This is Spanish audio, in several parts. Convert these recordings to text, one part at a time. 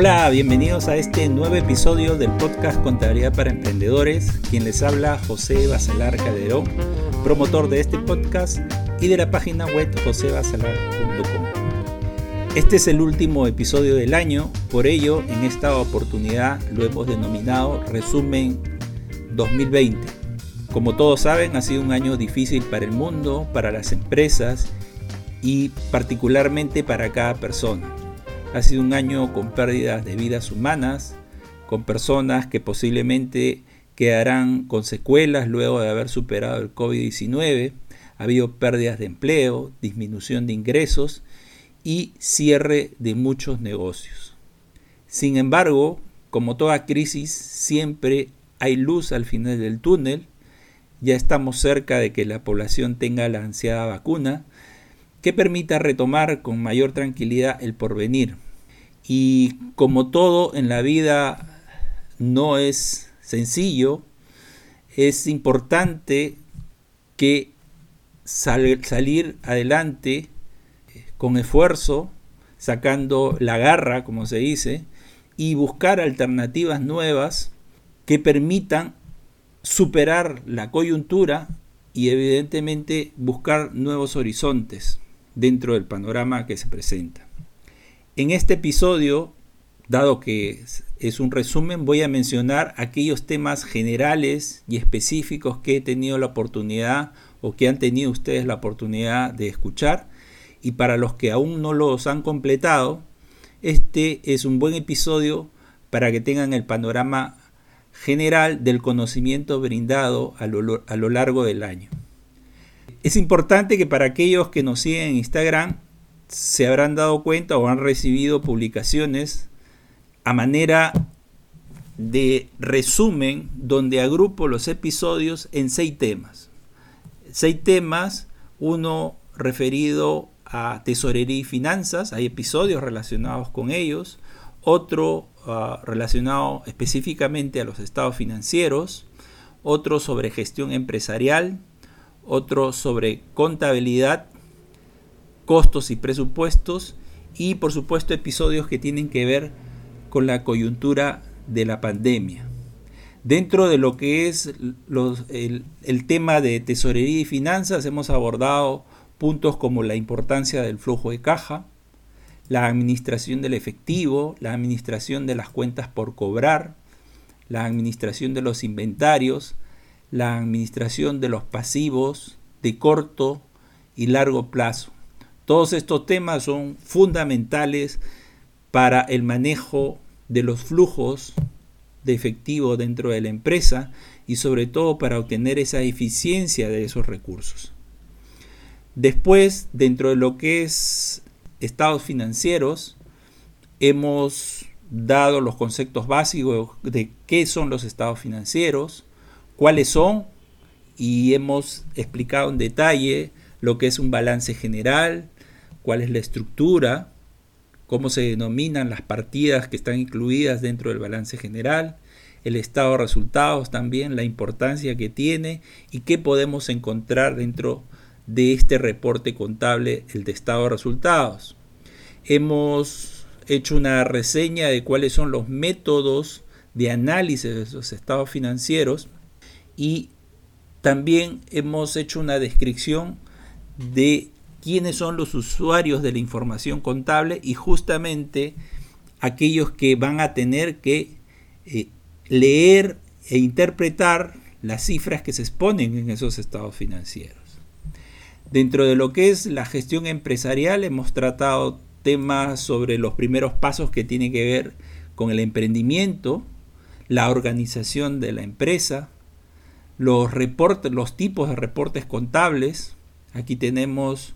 Hola, bienvenidos a este nuevo episodio del podcast Contabilidad para Emprendedores. Quien les habla, José Basalar Calderón, promotor de este podcast y de la página web josebasalar.com. Este es el último episodio del año, por ello en esta oportunidad lo hemos denominado Resumen 2020. Como todos saben, ha sido un año difícil para el mundo, para las empresas y particularmente para cada persona. Ha sido un año con pérdidas de vidas humanas, con personas que posiblemente quedarán con secuelas luego de haber superado el COVID-19. Ha habido pérdidas de empleo, disminución de ingresos y cierre de muchos negocios. Sin embargo, como toda crisis, siempre hay luz al final del túnel. Ya estamos cerca de que la población tenga la ansiada vacuna que permita retomar con mayor tranquilidad el porvenir. Y como todo en la vida no es sencillo, es importante que salir adelante con esfuerzo, sacando la garra, como se dice, y buscar alternativas nuevas que permitan superar la coyuntura y evidentemente buscar nuevos horizontes dentro del panorama que se presenta. En este episodio, dado que es un resumen, voy a mencionar aquellos temas generales y específicos que he tenido la oportunidad o que han tenido ustedes la oportunidad de escuchar. Y para los que aún no los han completado, este es un buen episodio para que tengan el panorama general del conocimiento brindado a lo, largo del año. Es importante que para aquellos que nos siguen en Instagram se habrán dado cuenta o han recibido publicaciones a manera de resumen donde agrupo los episodios en seis temas. Seis temas, uno referido a tesorería y finanzas, hay episodios relacionados con ellos, otro ah, relacionado específicamente a los estados financieros, otro sobre gestión empresarial, otro sobre contabilidad, costos y presupuestos y por supuesto episodios que tienen que ver con la coyuntura de la pandemia. Dentro de lo que es el, tema de tesorería y finanzas hemos abordado puntos como la importancia del flujo de caja, la administración del efectivo, la administración de las cuentas por cobrar, la administración de los inventarios, la administración de los pasivos de corto y largo plazo. Todos estos temas son fundamentales para el manejo de los flujos de efectivo dentro de la empresa y sobre todo para obtener esa eficiencia de esos recursos. Después, dentro de lo que es estados financieros, hemos dado los conceptos básicos de qué son los estados financieros, cuáles son y hemos explicado en detalle lo que es un balance general, cuál es la estructura, cómo se denominan las partidas que están incluidas dentro del balance general, el estado de resultados también, la importancia que tiene y qué podemos encontrar dentro de este reporte contable, el de estado de resultados. Hemos hecho una reseña de cuáles son los métodos de análisis de esos estados financieros y también hemos hecho una descripción de quiénes son los usuarios de la información contable y justamente aquellos que van a tener que eh, leer e interpretar las cifras que se exponen en esos estados financieros. Dentro de lo que es la gestión empresarial hemos tratado temas sobre los primeros pasos que tienen que ver con el emprendimiento, la organización de la empresa, los reportes, los tipos de reportes contables. Aquí tenemos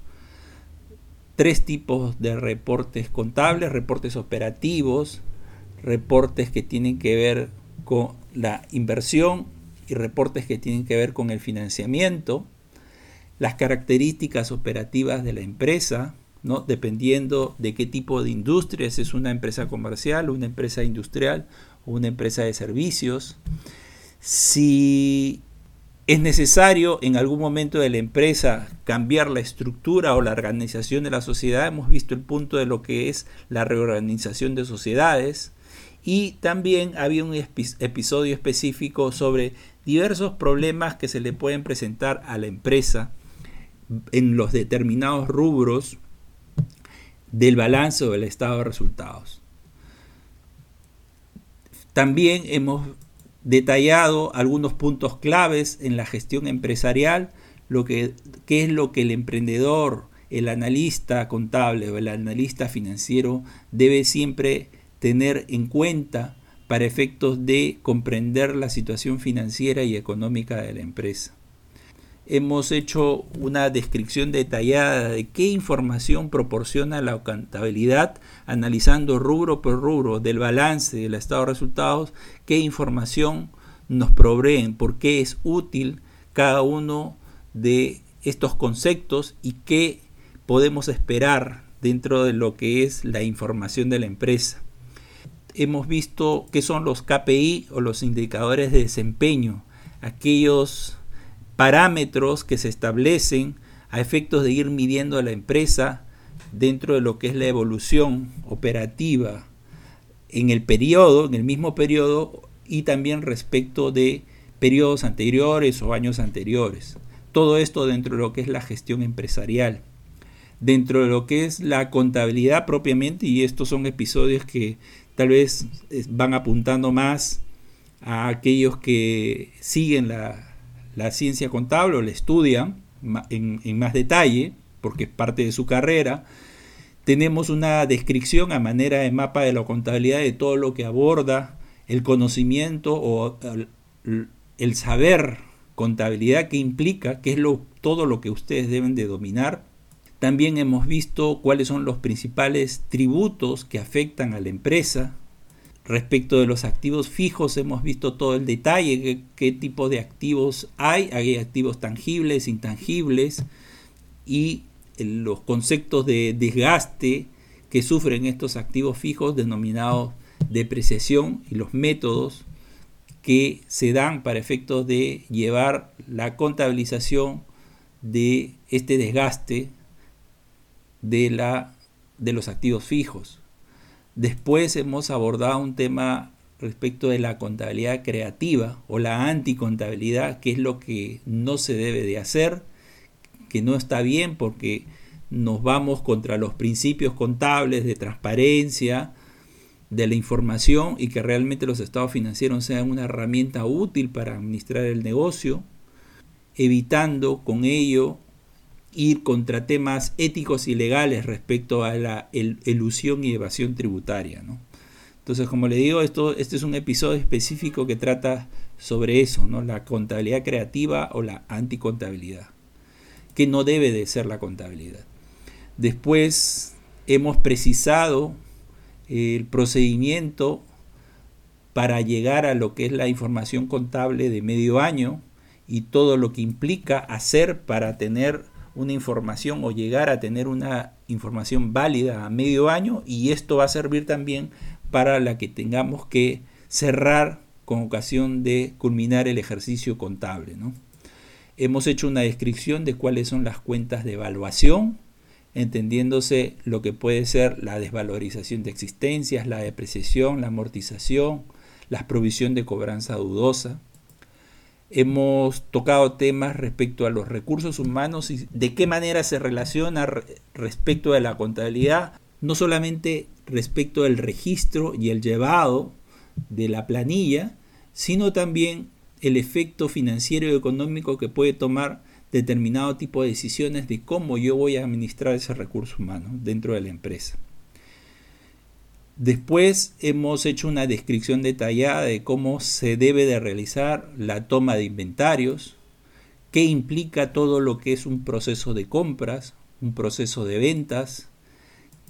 tres tipos de reportes contables, reportes operativos, reportes que tienen que ver con la inversión y reportes que tienen que ver con el financiamiento, las características operativas de la empresa, ¿no? dependiendo de qué tipo de industria, si es una empresa comercial, una empresa industrial o una empresa de servicios. Si ¿Es necesario en algún momento de la empresa cambiar la estructura o la organización de la sociedad? Hemos visto el punto de lo que es la reorganización de sociedades y también había un episodio específico sobre diversos problemas que se le pueden presentar a la empresa en los determinados rubros del balance o del estado de resultados. También hemos detallado algunos puntos claves en la gestión empresarial, lo que, qué es lo que el emprendedor, el analista contable o el analista financiero debe siempre tener en cuenta para efectos de comprender la situación financiera y económica de la empresa. Hemos hecho una descripción detallada de qué información proporciona la contabilidad, analizando rubro por rubro del balance del estado de resultados, qué información nos proveen, por qué es útil cada uno de estos conceptos y qué podemos esperar dentro de lo que es la información de la empresa. Hemos visto qué son los KPI o los indicadores de desempeño, aquellos parámetros que se establecen a efectos de ir midiendo a la empresa dentro de lo que es la evolución operativa en el periodo, en el mismo periodo y también respecto de periodos anteriores o años anteriores. Todo esto dentro de lo que es la gestión empresarial. Dentro de lo que es la contabilidad propiamente, y estos son episodios que tal vez van apuntando más a aquellos que siguen la, ciencia contable o la estudian en, más detalle, porque es parte de su carrera. Tenemos una descripción a manera de mapa de la contabilidad de todo lo que aborda el conocimiento o el, saber contabilidad que implica, que es todo lo que ustedes deben de dominar también hemos visto cuáles son los principales tributos que afectan a la empresa. Respecto de los activos fijos hemos visto todo el detalle, qué, tipo de activos hay. Hay activos tangibles, intangibles y los conceptos de desgaste que sufren estos activos fijos denominados depreciación y los métodos que se dan para efectos de llevar la contabilización de este desgaste de, la, de los activos fijos. Después hemos abordado un tema respecto de la contabilidad creativa o la anticontabilidad, que es lo que no se debe de hacer, que no está bien porque nos vamos contra los principios contables de transparencia, de la información y que realmente los estados financieros sean una herramienta útil para administrar el negocio, evitando con ello ir contra temas éticos y legales respecto a la elusión y evasión tributaria. Entonces, como le digo, esto, este es un episodio específico que trata sobre eso, ¿no? la contabilidad creativa o la anticontabilidad, que no debe de ser la contabilidad. Después hemos precisado el procedimiento para llegar a lo que es la información contable de medio año y todo lo que implica hacer para tener una información o llegar a tener una información válida a medio año y esto va a servir también para la que tengamos que cerrar con ocasión de culminar el ejercicio contable. Hemos hecho una descripción de cuáles son las cuentas de evaluación, entendiéndose lo que puede ser la desvalorización de existencias, la depreciación, la amortización, la provisión de cobranza dudosa, Hemos tocado temas respecto a los recursos humanos y de qué manera se relaciona respecto a la contabilidad, no solamente respecto del registro y el llevado de la planilla, sino también el efecto financiero y económico que puede tomar determinado tipo de decisiones de cómo yo voy a administrar ese recurso humano dentro de la empresa. Después hemos hecho una descripción detallada de cómo se debe de realizar la toma de inventarios, qué implica todo lo que es un proceso de compras, un proceso de ventas,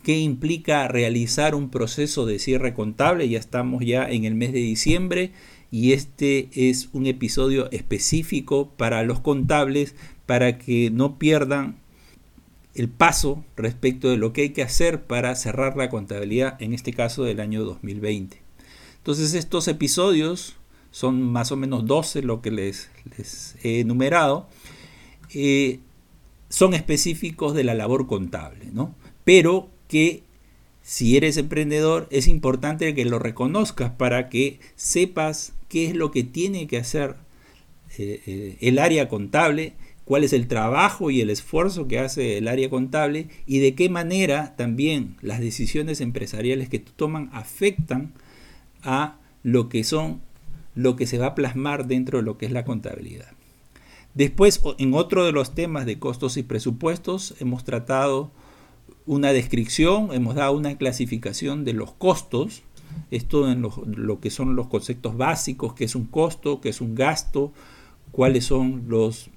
qué implica realizar un proceso de cierre contable. Ya estamos ya en el mes de diciembre y este es un episodio específico para los contables para que no pierdan el paso respecto de lo que hay que hacer para cerrar la contabilidad, en este caso del año 2020. Entonces estos episodios son más o menos 12 lo que les, he enumerado, eh, son específicos de la labor contable, ¿no? Pero que si eres emprendedor es importante que lo reconozcas para que sepas qué es lo que tiene que hacer eh, eh, el área contable, cuál es el trabajo y el esfuerzo que hace el área contable y de qué manera también las decisiones empresariales que toman afectan a lo que son lo que se va a plasmar dentro de lo que es la contabilidad. Después, en otro de los temas de costos y presupuestos, hemos tratado una descripción, hemos dado una clasificación de los costos, esto en lo, que son los conceptos básicos, qué es un costo, qué es un gasto, cuáles son los,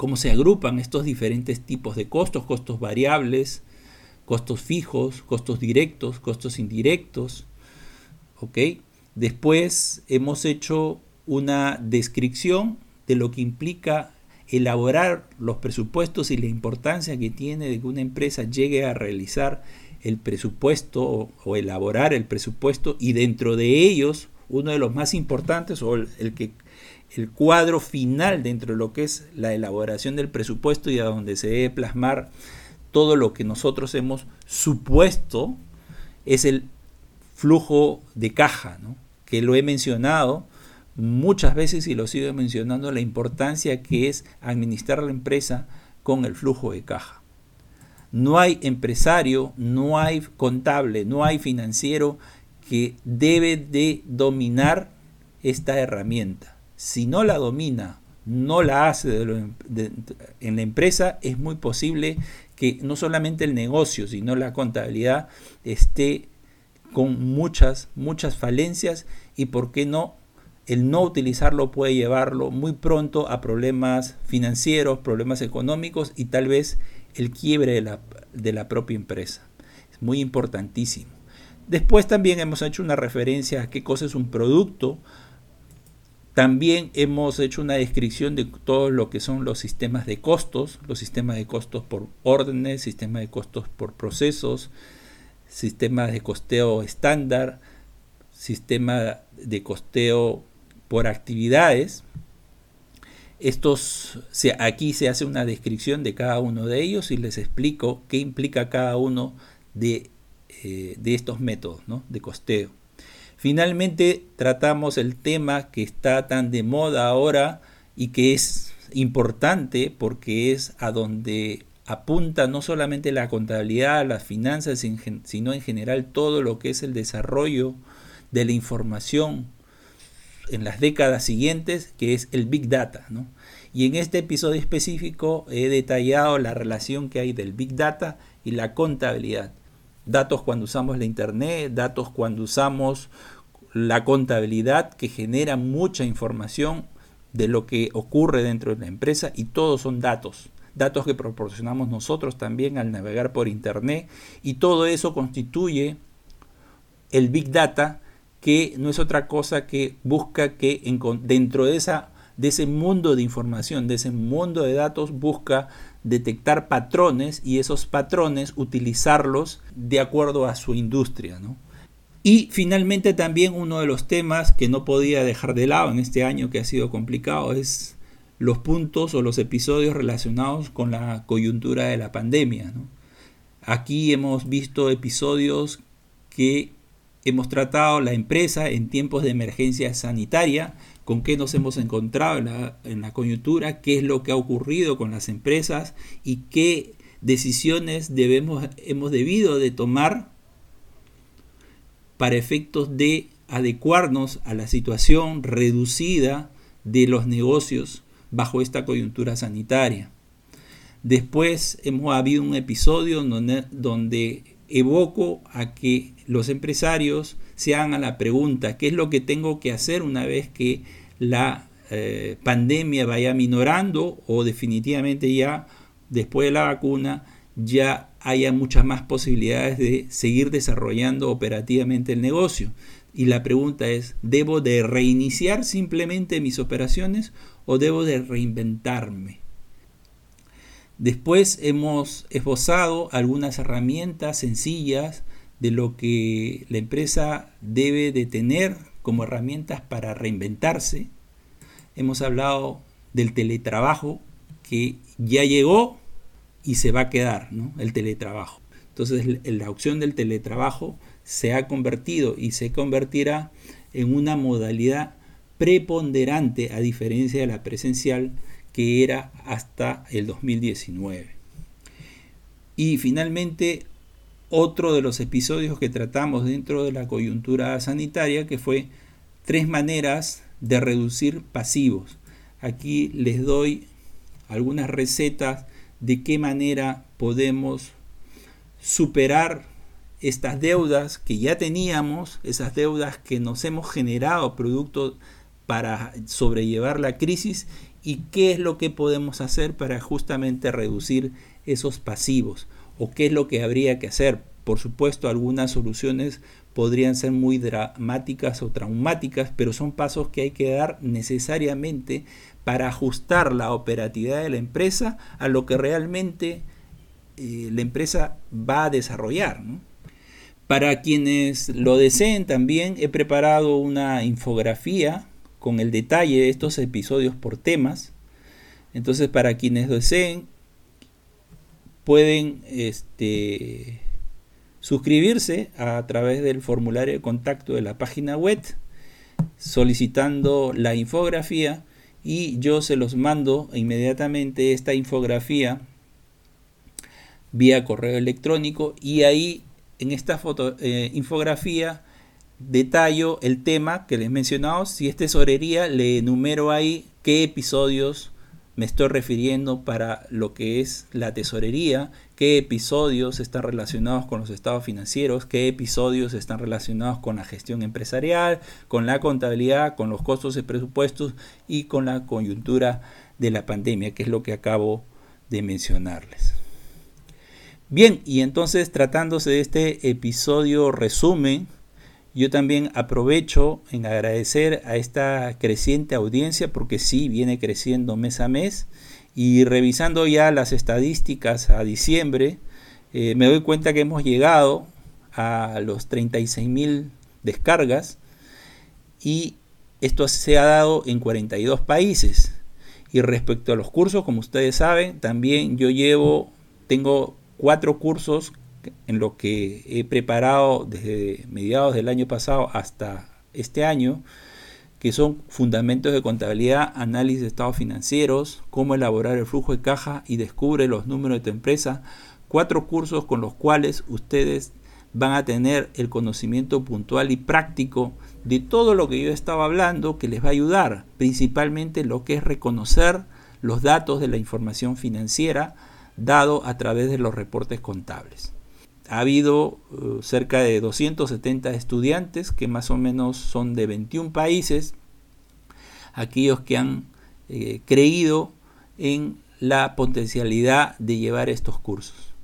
cómo se agrupan estos diferentes tipos de costos, costos variables, costos fijos, costos directos, costos indirectos. Después hemos hecho una descripción de lo que implica elaborar los presupuestos y la importancia que tiene de que una empresa llegue a realizar el presupuesto o, elaborar el presupuesto y dentro de ellos uno de los más importantes o el, que el cuadro final dentro de lo que es la elaboración del presupuesto y a donde se debe plasmar todo lo que nosotros hemos supuesto es el flujo de caja, que lo he mencionado muchas veces y lo sigo mencionando, la importancia que es administrar la empresa con el flujo de caja. No hay empresario, no hay contable, no hay financiero que debe de dominar esta herramienta. Si no la domina, no la hace en la empresa, es muy posible que no solamente el negocio, sino la contabilidad esté con muchas, muchas falencias y, ¿por qué no?, el no utilizarlo puede llevarlo muy pronto a problemas financieros, problemas económicos y tal vez el quiebre de la, de la propia empresa. Es muy importantísimo. Después también hemos hecho una referencia a qué cosa es un producto. También hemos hecho una descripción de todo lo que son los sistemas de costos, los sistemas de costos por órdenes, sistemas de costos por procesos, sistemas de costeo estándar, sistema de costeo por actividades. Estos, aquí se hace una descripción de cada uno de ellos y les explico qué implica cada uno de, eh, estos métodos de costeo. Finalmente tratamos el tema que está tan de moda ahora y que es importante porque es a donde apunta no solamente la contabilidad, las finanzas, sino en general todo lo que es el desarrollo de la información en las décadas siguientes, que es el Big Data. Y en este episodio específico he detallado la relación que hay del Big Data y la contabilidad. Datos cuando usamos la Internet, datos cuando usamos la contabilidad que genera mucha información de lo que ocurre dentro de la empresa y todos son datos. Datos que proporcionamos nosotros también al navegar por Internet y todo eso constituye el Big Data que no es otra cosa que busca que dentro de, esa, de ese mundo de información, de ese mundo de datos, busca detectar patrones y esos patrones utilizarlos de acuerdo a su industria. Y finalmente también uno de los temas que no podía dejar de lado en este año que ha sido complicado es los puntos o los episodios relacionados con la coyuntura de la pandemia. Aquí hemos visto episodios que hemos tratado la empresa en tiempos de emergencia sanitaria, con qué nos hemos encontrado en la, coyuntura, qué es lo que ha ocurrido con las empresas y qué decisiones debemos, hemos debido de tomar para efectos de adecuarnos a la situación reducida de los negocios bajo esta coyuntura sanitaria. Después hemos habido un episodio donde, donde evoco a que los empresarios se hagan la pregunta, ¿qué es lo que tengo que hacer una vez que la eh, pandemia vaya minorando o definitivamente ya después de la vacuna ya haya muchas más posibilidades de seguir desarrollando operativamente el negocio? Y la pregunta es, ¿debo de reiniciar simplemente mis operaciones o debo de reinventarme? Después hemos esbozado algunas herramientas sencillas de lo que la empresa debe de tener como herramientas para reinventarse. Hemos hablado del teletrabajo que ya llegó y se va a quedar, ¿no? El teletrabajo. Entonces la opción del teletrabajo se ha convertido y se convertirá en una modalidad preponderante a diferencia de la presencial que era hasta el 2019. Y finalmente otro de los episodios que tratamos dentro de la coyuntura sanitaria que fue tres maneras de reducir pasivos. Aquí les doy algunas recetas de qué manera podemos superar estas deudas que ya teníamos, esas deudas que nos hemos generado producto para sobrellevar la crisis y qué es lo que podemos hacer para justamente reducir esos pasivos o qué es lo que habría que hacer. Por supuesto, algunas soluciones podrían ser muy dramáticas o traumáticas, pero son pasos que hay que dar necesariamente para ajustar la operatividad de la empresa a lo que realmente eh, la empresa va a desarrollar. Para quienes lo deseen también he preparado una infografía con el detalle de estos episodios por temas. Entonces para quienes deseen pueden este, suscribirse a través del formulario de contacto de la página web solicitando la infografía y yo se los mando inmediatamente esta infografía vía correo electrónico y ahí en esta eh, infografía detallo el tema que les he mencionado. Si es tesorería, le enumero ahí qué episodios me estoy refiriendo para lo que es la tesorería, qué episodios están relacionados con los estados financieros, qué episodios están relacionados con la gestión empresarial, con la contabilidad, con los costos de presupuestos y con la coyuntura de la pandemia, que es lo que acabo de mencionarles. Bien, y entonces tratándose de este episodio resumen, yo también aprovecho en agradecer a esta creciente audiencia porque sí viene creciendo mes a mes y revisando ya las estadísticas a diciembre eh, me doy cuenta que hemos llegado a los 36 mil descargas y esto se ha dado en 42 países. Y respecto a los cursos, como ustedes saben, también yo llevo, tengo cuatro cursos en lo que he preparado desde mediados del año pasado hasta este año, que son fundamentos de contabilidad, análisis de estados financieros, cómo elaborar el flujo de caja y descubre los números de tu empresa. Cuatro cursos con los cuales ustedes van a tener el conocimiento puntual y práctico de todo lo que yo estaba hablando que les va a ayudar, principalmente lo que es reconocer los datos de la información financiera, dado a través de los reportes contables. Ha habido uh, cerca de 270 estudiantes que más o menos son de 21 países, aquellos que han eh, creído en la potencialidad de llevar estos cursos.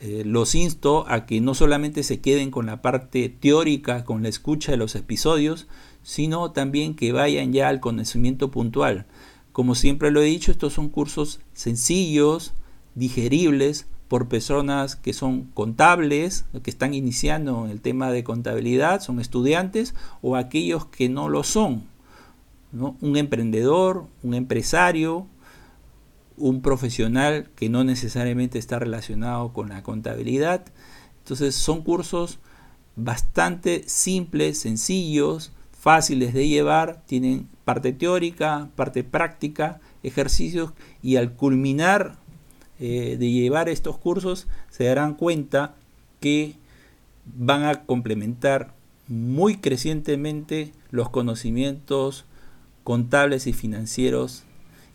Eh, los insto a que no solamente se queden con la parte teórica, con la escucha de los episodios, sino también que vayan ya al conocimiento puntual. Como siempre lo he dicho, estos son cursos sencillos, digeribles por personas que son contables, que están iniciando en el tema de contabilidad, son estudiantes, o aquellos que no lo son. Un emprendedor, un empresario, un profesional que no necesariamente está relacionado con la contabilidad. Entonces son cursos bastante simples, sencillos, fáciles de llevar, tienen parte teórica, parte práctica, ejercicios y al culminar eh, de llevar estos cursos se darán cuenta que van a complementar muy crecientemente los conocimientos contables y financieros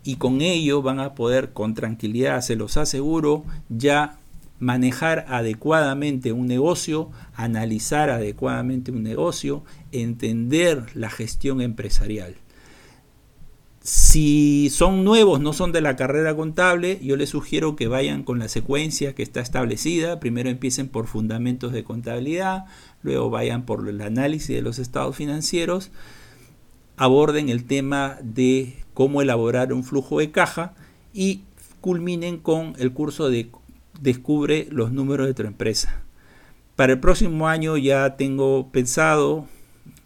y con ello van a poder con tranquilidad, se los aseguro, ya manejar adecuadamente un negocio, analizar adecuadamente un negocio, entender la gestión empresarial. Si son nuevos, no son de la carrera contable, yo les sugiero que vayan con la secuencia que está establecida. Primero empiecen por fundamentos de contabilidad, luego vayan por el análisis de los estados financieros, aborden el tema de cómo elaborar un flujo de caja y culminen con el curso de Descubre los números de tu empresa. Para el próximo año ya tengo pensado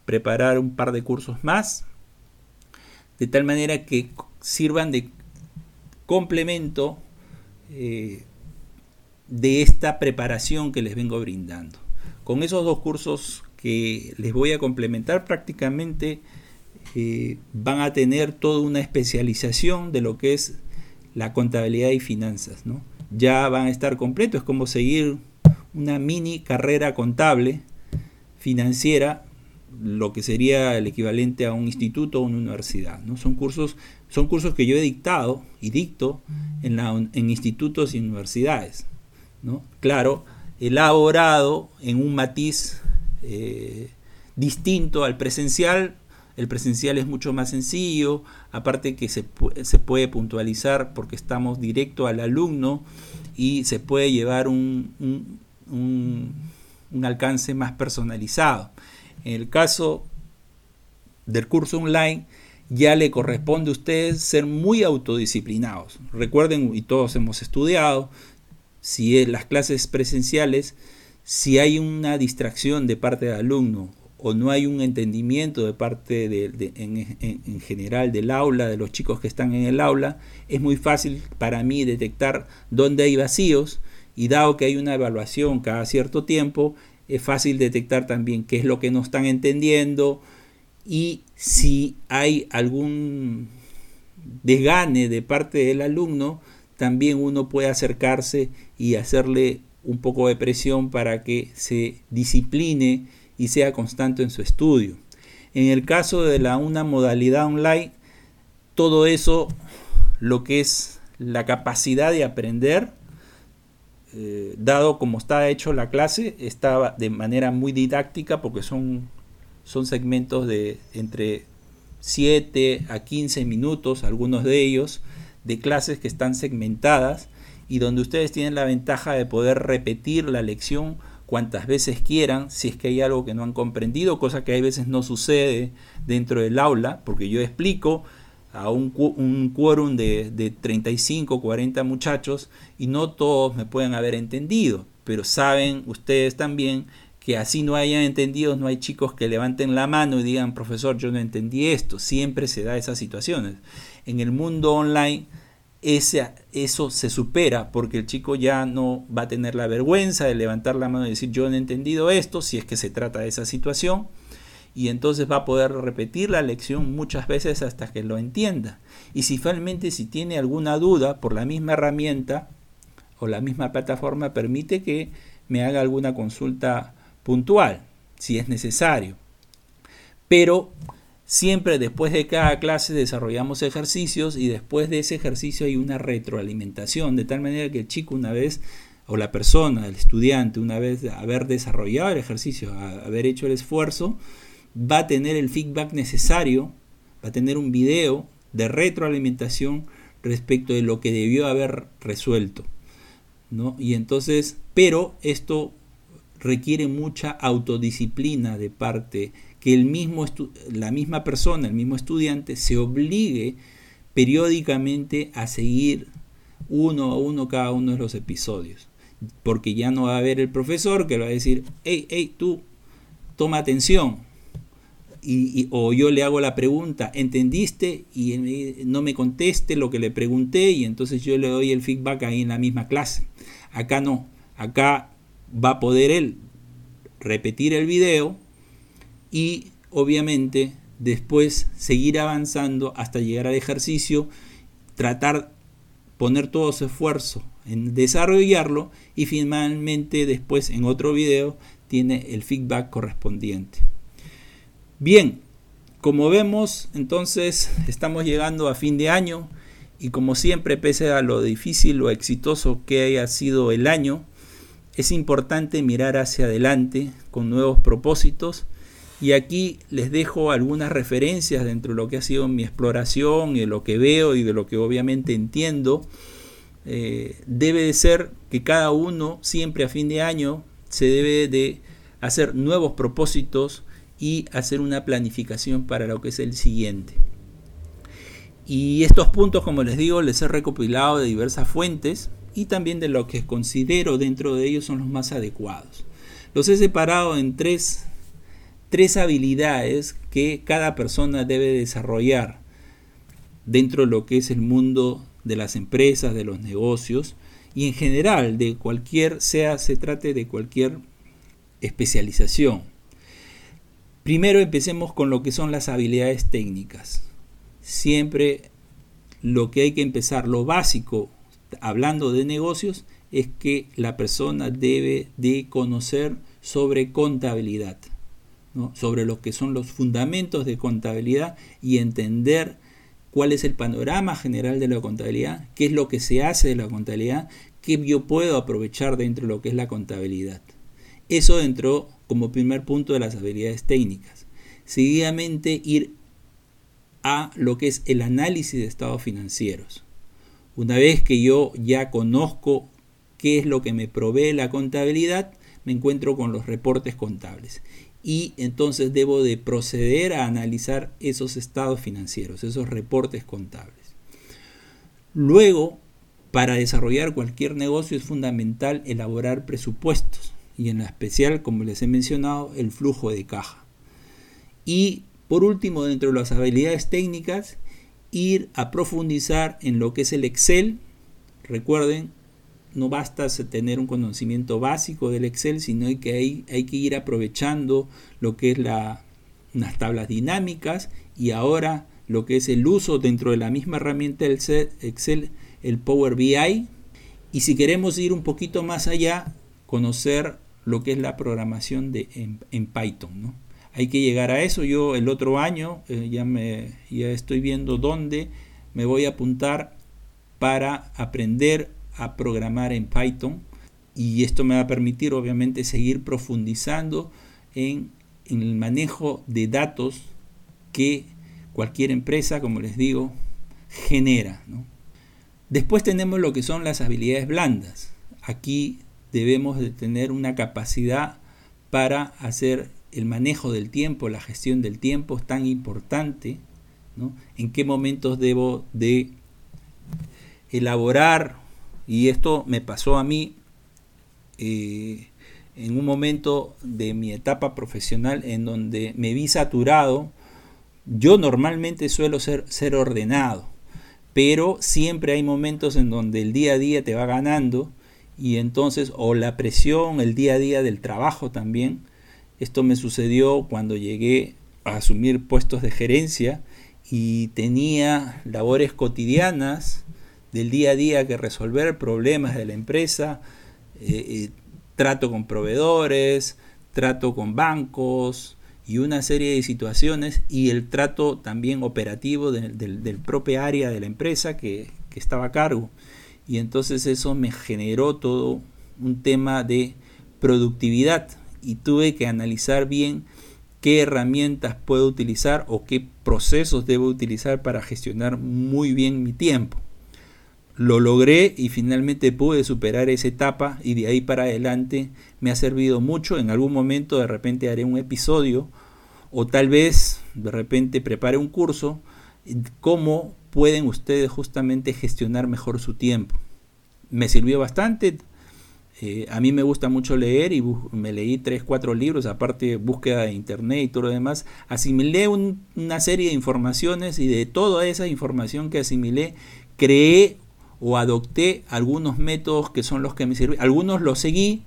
preparar un par de cursos más, de tal manera que sirvan de complemento eh, de esta preparación que les vengo brindando. Con esos dos cursos que les voy a complementar prácticamente eh, van a tener toda una especialización de lo que es la contabilidad y finanzas. ¿no? Ya van a estar completos, es como seguir una mini carrera contable financiera, lo que sería el equivalente a un instituto o una universidad. ¿no? Son, cursos, son cursos que yo he dictado y dicto en, institutos y universidades. ¿no? Claro, elaborado en un matiz eh, distinto al presencial. El presencial es mucho más sencillo, aparte que se, se puede puntualizar porque estamos directo al alumno y se puede llevar un, un alcance más personalizado. En el caso del curso online, ya le corresponde a ustedes ser muy autodisciplinados. Recuerden, y todos hemos estudiado, si es las clases presenciales, si hay una distracción de parte del alumno o no hay un entendimiento de parte en, general del aula, de los chicos que están en el aula, es muy fácil para mí detectar dónde hay vacíos y dado que hay una evaluación cada cierto tiempo, es fácil detectar también qué es lo que no están entendiendo y si hay algún desgane de parte del alumno, también uno puede acercarse y hacerle un poco de presión para que se discipline y sea constante en su estudio. En el caso de la una modalidad online, todo eso, lo que es la capacidad de aprender, eh, dado como está hecho la clase, está de manera muy didáctica porque son, son segmentos de entre 7 a 15 minutos, algunos de ellos, de clases que están segmentadas y donde ustedes tienen la ventaja de poder repetir la lección cuantas veces quieran si es que hay algo que no han comprendido, cosa que a veces no sucede dentro del aula, porque yo explico a un, un quórum de, de 35, 40 muchachos y no todos me pueden haber entendido, pero saben ustedes también que así no hayan entendido, no hay chicos que levanten la mano y digan, profesor, yo no entendí esto. Siempre se da esas situaciones. En el mundo online ese, eso se supera porque el chico ya no va a tener la vergüenza de levantar la mano y decir, yo no he entendido esto, si es que se trata de esa situación. Y entonces va a poder repetir la lección muchas veces hasta que lo entienda. Y si finalmente si tiene alguna duda por la misma herramienta o la misma plataforma, permite que me haga alguna consulta puntual, si es necesario. Pero siempre después de cada clase desarrollamos ejercicios y después de ese ejercicio hay una retroalimentación, de tal manera que el chico una vez, o la persona, el estudiante, una vez haber desarrollado el ejercicio, haber hecho el esfuerzo, va a tener el feedback necesario, va a tener un video de retroalimentación respecto de lo que debió haber resuelto. ¿no? Y entonces, pero esto requiere mucha autodisciplina de parte, que el mismo la misma persona, el mismo estudiante, se obligue periódicamente a seguir uno a uno cada uno de los episodios. Porque ya no va a haber el profesor que le va a decir, hey, hey, tú, toma atención. Y, o yo le hago la pregunta, ¿entendiste? Y no me conteste lo que le pregunté y entonces yo le doy el feedback ahí en la misma clase. Acá no, acá va a poder él repetir el video y obviamente después seguir avanzando hasta llegar al ejercicio, tratar poner todo su esfuerzo en desarrollarlo y finalmente después en otro video tiene el feedback correspondiente. Bien, como vemos, entonces estamos llegando a fin de año y como siempre, pese a lo difícil o exitoso que haya sido el año, es importante mirar hacia adelante con nuevos propósitos y aquí les dejo algunas referencias dentro de lo que ha sido mi exploración y de lo que veo y de lo que obviamente entiendo. Eh, debe de ser que cada uno siempre a fin de año se debe de hacer nuevos propósitos y hacer una planificación para lo que es el siguiente. Y estos puntos, como les digo, les he recopilado de diversas fuentes y también de lo que considero dentro de ellos son los más adecuados. Los he separado en tres tres habilidades que cada persona debe desarrollar dentro de lo que es el mundo de las empresas, de los negocios y en general de cualquier, sea se trate de cualquier especialización. Primero empecemos con lo que son las habilidades técnicas. Siempre lo que hay que empezar, lo básico, hablando de negocios, es que la persona debe de conocer sobre contabilidad, sobre lo que son los fundamentos de contabilidad y entender cuál es el panorama general de la contabilidad, qué es lo que se hace de la contabilidad, qué yo puedo aprovechar dentro de lo que es la contabilidad. Eso entró como primer punto de las habilidades técnicas. Seguidamente ir a lo que es el análisis de estados financieros. Una vez que yo ya conozco qué es lo que me provee la contabilidad, me encuentro con los reportes contables. Y entonces debo de proceder a analizar esos estados financieros, esos reportes contables. Luego, para desarrollar cualquier negocio es fundamental elaborar presupuestos y en especial, como les he mencionado, el flujo de caja. Y por último, dentro de las habilidades técnicas, ir a profundizar en lo que es el Excel. Recuerden, no basta tener un conocimiento básico del Excel, sino que hay, hay que ir aprovechando lo que es la, las tablas dinámicas y ahora lo que es el uso dentro de la misma herramienta del Excel, el Power BI. Y si queremos ir un poquito más allá, conocer lo que es la programación de, en, Python. ¿no? Hay que llegar a eso. Yo el otro año eh, ya, me, ya estoy viendo dónde me voy a apuntar para aprender a programar en Python y esto me va a permitir obviamente seguir profundizando en, el manejo de datos que cualquier empresa, como les digo, genera. Después tenemos lo que son las habilidades blandas. Aquí debemos de tener una capacidad para hacer el manejo del tiempo, la gestión del tiempo es tan importante. En qué momentos debo de elaborar y esto me pasó a mí eh, en un momento de mi etapa profesional en donde me vi saturado. Yo normalmente suelo ser, ser ordenado, pero siempre hay momentos en donde el día a día te va ganando y entonces, o la presión, el día a día del trabajo también. Esto me sucedió cuando llegué a asumir puestos de gerencia y tenía labores cotidianas del día a día que resolver problemas de la empresa, eh, eh, trato con proveedores, trato con bancos y una serie de situaciones y el trato también operativo del propio área de la empresa que, que estaba a cargo. Y entonces eso me generó todo un tema de productividad y tuve que analizar bien qué herramientas puedo utilizar o qué procesos debo utilizar para gestionar muy bien mi tiempo lo logré y finalmente pude superar esa etapa y de ahí para adelante me ha servido mucho. En algún momento de repente haré un episodio o tal vez de repente prepare un curso cómo pueden ustedes justamente gestionar mejor su tiempo. Me sirvió bastante. Eh, a mí me gusta mucho leer y me leí 3, 4 libros, aparte búsqueda de internet y todo lo demás. Asimilé una serie de informaciones y de toda esa información que asimilé, creé o adopté algunos métodos que son los que me sirven. Algunos los seguí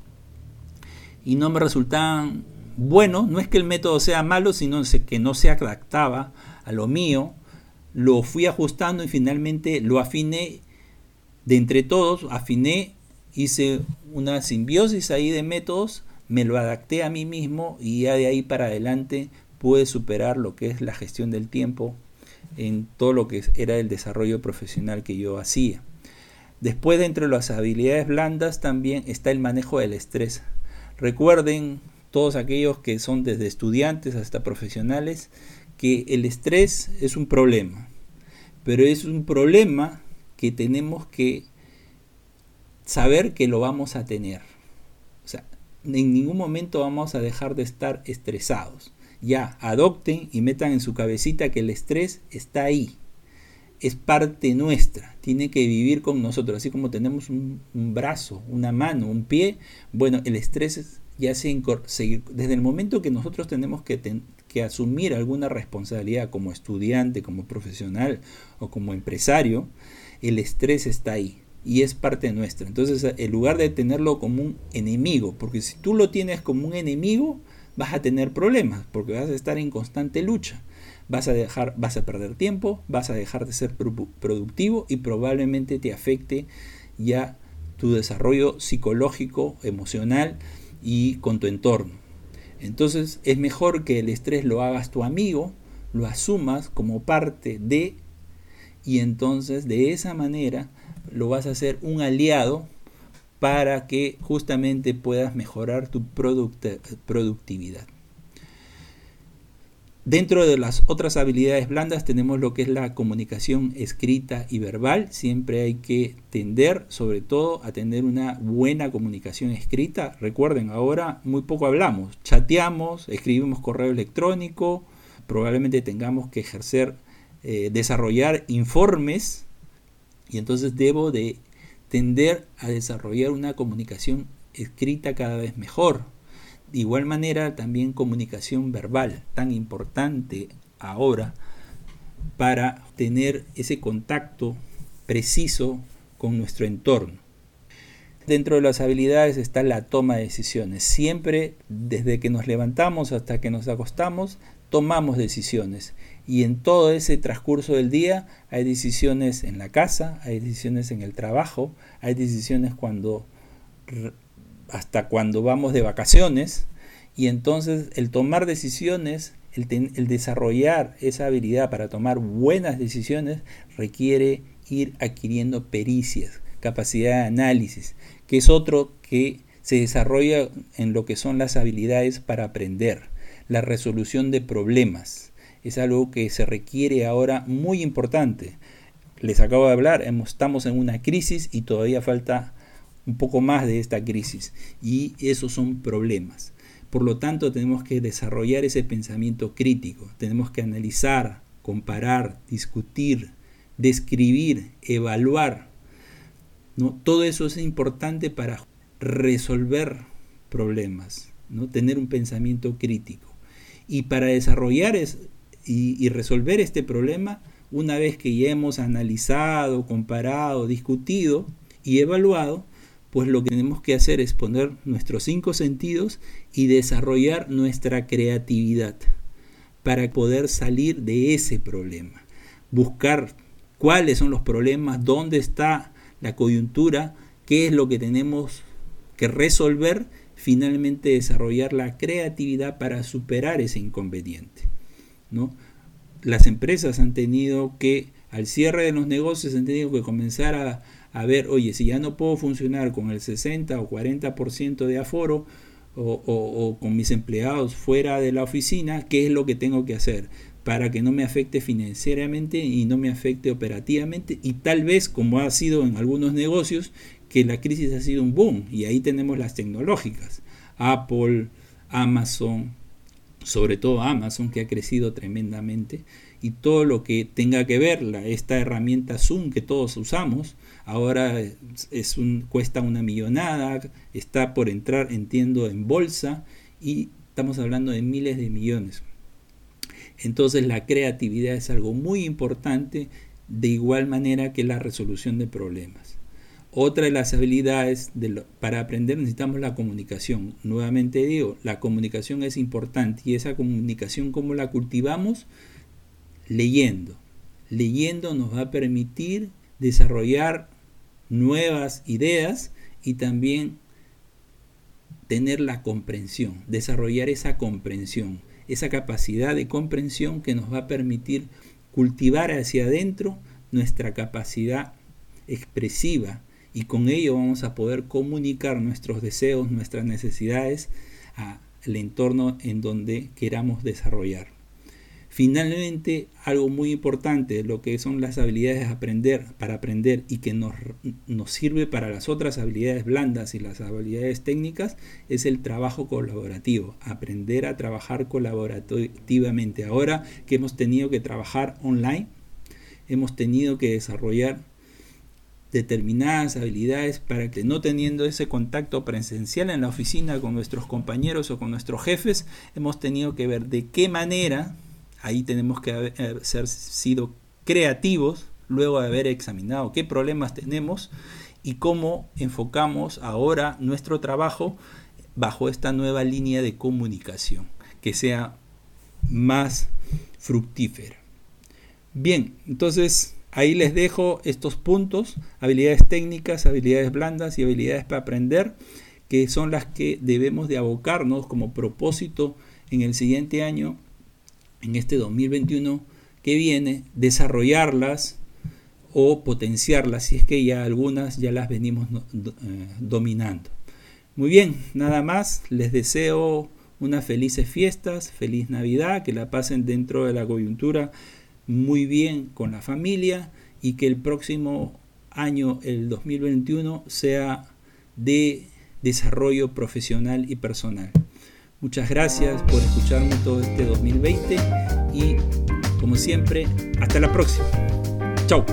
y no me resultaban buenos. No es que el método sea malo, sino que no se adaptaba a lo mío. Lo fui ajustando y finalmente lo afiné de entre todos, afiné, hice una simbiosis ahí de métodos, me lo adapté a mí mismo y ya de ahí para adelante pude superar lo que es la gestión del tiempo en todo lo que era el desarrollo profesional que yo hacía. Después, dentro de las habilidades blandas, también está el manejo del estrés. Recuerden, todos aquellos que son desde estudiantes hasta profesionales, que el estrés es un problema. Pero es un problema que tenemos que saber que lo vamos a tener. O sea, en ningún momento vamos a dejar de estar estresados. Ya, adopten y metan en su cabecita que el estrés está ahí es parte nuestra, tiene que vivir con nosotros, así como tenemos un, brazo, una mano, un pie, bueno, el estrés ya desde el momento que nosotros tenemos que, que asumir alguna responsabilidad como estudiante, como profesional o como empresario, el estrés está ahí y es parte nuestra. Entonces, en lugar de tenerlo como un enemigo, porque si tú lo tienes como un enemigo, vas a tener problemas, porque vas a estar en constante lucha. Vas a dejar, vas a perder tiempo, vas a dejar de ser productivo y probablemente te afecte ya tu desarrollo psicológico, emocional y con tu entorno. Entonces es mejor que el estrés lo hagas tu amigo, lo asumas como parte de y entonces de esa manera lo vas a hacer un aliado para que justamente puedas mejorar tu productividad. Dentro de las otras habilidades blandas tenemos lo que es la comunicación escrita y verbal. Siempre hay que tender, sobre todo, a tener una buena comunicación escrita. Recuerden, ahora muy poco hablamos, chateamos, escribimos correo electrónico, probablemente tengamos que ejercer, eh, desarrollar informes y entonces debo de tender a desarrollar una comunicación escrita cada vez mejor. De igual manera, también comunicación verbal, tan importante ahora para tener ese contacto preciso con nuestro entorno. Dentro de las habilidades está la toma de decisiones. Siempre, desde que nos levantamos hasta que nos acostamos, tomamos decisiones. Y en todo ese transcurso del día hay decisiones en la casa, hay decisiones en el trabajo, hay decisiones cuando hasta cuando vamos de vacaciones. Y entonces el tomar decisiones, el, el desarrollar esa habilidad para tomar buenas decisiones requiere ir adquiriendo pericias, capacidad de análisis, que es otro que se desarrolla en lo que son las habilidades para aprender, la resolución de problemas es algo que se requiere ahora muy importante. Les acabo de hablar, estamos en una crisis y todavía falta un poco más de esta crisis y esos son problemas. Por lo tanto, tenemos que desarrollar ese pensamiento crítico, tenemos que analizar, comparar, discutir, describir, evaluar. ¿no? Todo eso es importante para resolver problemas, ¿no? tener un pensamiento crítico. Y para desarrollar es, y, resolver este problema una vez que ya hemos analizado, comparado, discutido y evaluado, pues lo que tenemos que hacer es poner nuestros cinco sentidos y desarrollar nuestra creatividad para poder salir de ese problema. Buscar cuáles son los problemas, dónde está la coyuntura, qué es lo que tenemos que resolver, finalmente desarrollar la creatividad para superar ese inconveniente. Las empresas han tenido que, al cierre de los negocios, han tenido que comenzar a, a ver, oye, si ya no puedo funcionar con el 60 o 40% de aforo o, o, con mis empleados fuera de la oficina, ¿qué es lo que tengo que hacer? para que no me afecte financieramente y no me afecte operativamente y tal vez como ha sido en algunos negocios que la crisis ha sido un boom y ahí tenemos las tecnológicas Apple Amazon sobre todo Amazon que ha crecido tremendamente y todo lo que tenga que ver la, esta herramienta Zoom que todos usamos ahora cuesta una millonada está por entrar entiendo en bolsa y estamos hablando de miles de millones entonces la creatividad es algo muy importante de igual manera que la resolución de problemas otra de las habilidades para aprender necesitamos la comunicación. Nuevamente digo, la comunicación es importante y esa comunicación, ¿cómo la cultivamos? Leyendo. Leyendo nos va a permitir desarrollar nuevas ideas y también tener la comprensión, desarrollar esa comprensión, esa capacidad de comprensión que nos va a permitir cultivar hacia adentro nuestra capacidad expresiva y con ello vamos a poder comunicar nuestros deseos, nuestras necesidades al entorno en donde queramos desarrollar. Finalmente, algo muy importante, lo que son las habilidades aprender, para aprender y que nos, nos sirve para las otras habilidades blandas y las habilidades técnicas, es el trabajo colaborativo, aprender a trabajar colaborativamente. Ahora que hemos tenido que trabajar online, hemos tenido que desarrollar determinadas habilidades para que no teniendo ese contacto presencial en la oficina con nuestros compañeros o con nuestros jefes, hemos tenido que ver de qué manera, ahí tenemos que haber, ser sido creativos luego de haber examinado qué problemas tenemos y cómo enfocamos ahora nuestro trabajo bajo esta nueva línea de comunicación, que sea más fructífera. Bien, entonces ahí les dejo estos puntos, habilidades técnicas, habilidades blandas y habilidades para aprender, que son las que debemos de abocarnos como propósito en el siguiente año, en este 2021 que viene, desarrollarlas o potenciarlas, si es que ya algunas ya las venimos eh, dominando. Muy bien, nada más, les deseo unas felices fiestas, feliz Navidad, que la pasen dentro de la coyuntura muy bien con la familia y que el próximo año, el 2021, sea de desarrollo profesional y personal. Muchas gracias por escucharme todo este 2020 y como siempre, hasta la próxima. Chao.